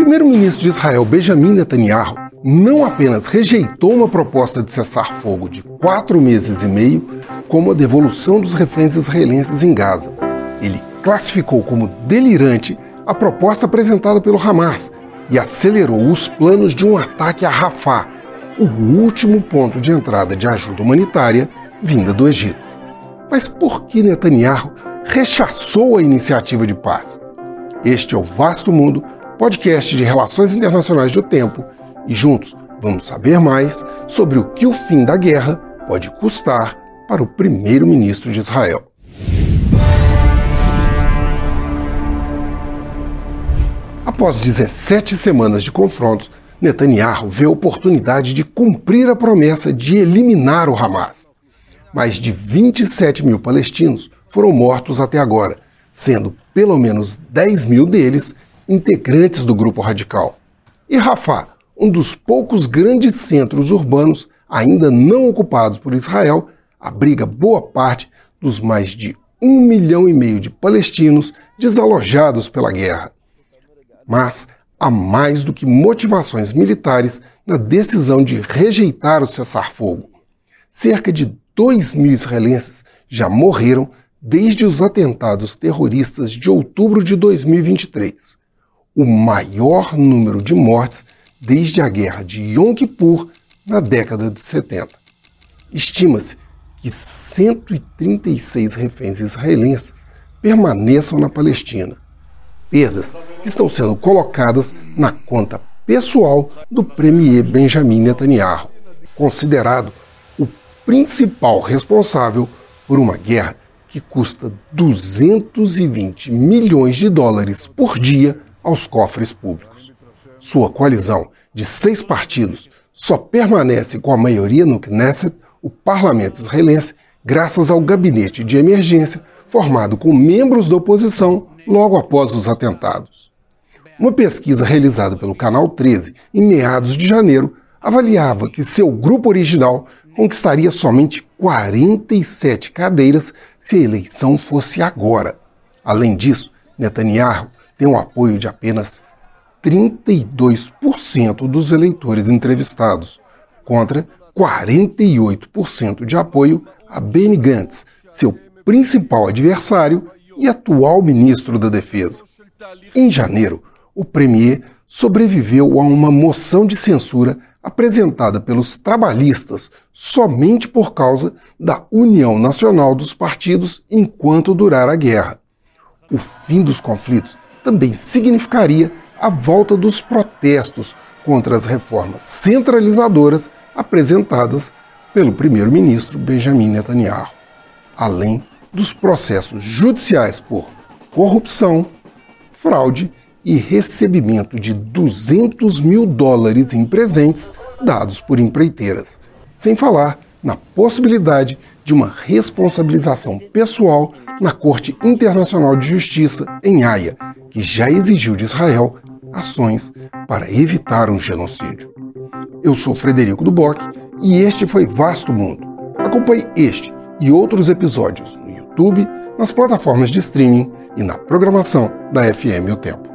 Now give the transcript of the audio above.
primeiro-ministro de Israel, Benjamin Netanyahu, não apenas rejeitou uma proposta de cessar fogo de quatro meses e meio, como a devolução dos reféns israelenses em Gaza. Ele classificou como delirante a proposta apresentada pelo Hamas e acelerou os planos de um ataque a Rafah, o último ponto de entrada de ajuda humanitária vinda do Egito. Mas por que Netanyahu rechaçou a iniciativa de paz? Este é o Vasto Mundo, podcast de relações internacionais do tempo, e juntos vamos saber mais sobre o que o fim da guerra pode custar para o primeiro-ministro de Israel. Após 17 semanas de confrontos, Netanyahu vê a oportunidade de cumprir a promessa de eliminar o Hamas. Mais de 27 mil palestinos foram mortos até agora, sendo pelo menos 10 mil deles integrantes do grupo radical. E Rafah, um dos poucos grandes centros urbanos ainda não ocupados por Israel, abriga boa parte dos mais de um milhão e meio de palestinos desalojados pela guerra. Mas há mais do que motivações militares na decisão de rejeitar o cessar-fogo. Cerca de 2 mil israelenses já morreram desde os atentados terroristas de outubro de 2023, o maior número de mortes desde a guerra de Yom Kippur na década de 70. Estima-se que 136 reféns israelenses permaneçam na Palestina, perdas que estão sendo colocadas na conta pessoal do premier Benjamin Netanyahu, considerado o principal responsável por uma guerra que custa 220 milhões de dólares por dia aos cofres públicos. Sua coalizão de seis partidos só permanece com a maioria no Knesset, o parlamento israelense, graças ao gabinete de emergência formado com membros da oposição logo após os atentados. Uma pesquisa realizada pelo Canal 13 em meados de janeiro avaliava que seu grupo original conquistaria somente 47 cadeiras se a eleição fosse agora. Além disso, Netanyahu tem o apoio de apenas 32% dos eleitores entrevistados, contra 48% de apoio a Benny Gantz, seu principal adversário e atual ministro da Defesa. Em janeiro, o premier sobreviveu a uma moção de censura apresentada pelos trabalhistas somente por causa da união nacional dos partidos enquanto durar a guerra. O fim dos conflitos também significaria a volta dos protestos contra as reformas centralizadoras apresentadas pelo primeiro-ministro Benjamin Netanyahu, além dos processos judiciais por corrupção, fraude e recebimento de 200 mil dólares em presentes dados por empreiteiras, sem falar na possibilidade de uma responsabilização pessoal na Corte Internacional de Justiça em Haia, que já exigiu de Israel ações para evitar um genocídio. Eu sou Frederico Duboc e este foi Vasto Mundo. Acompanhe este e outros episódios no YouTube, nas plataformas de streaming e na programação da FM O Tempo.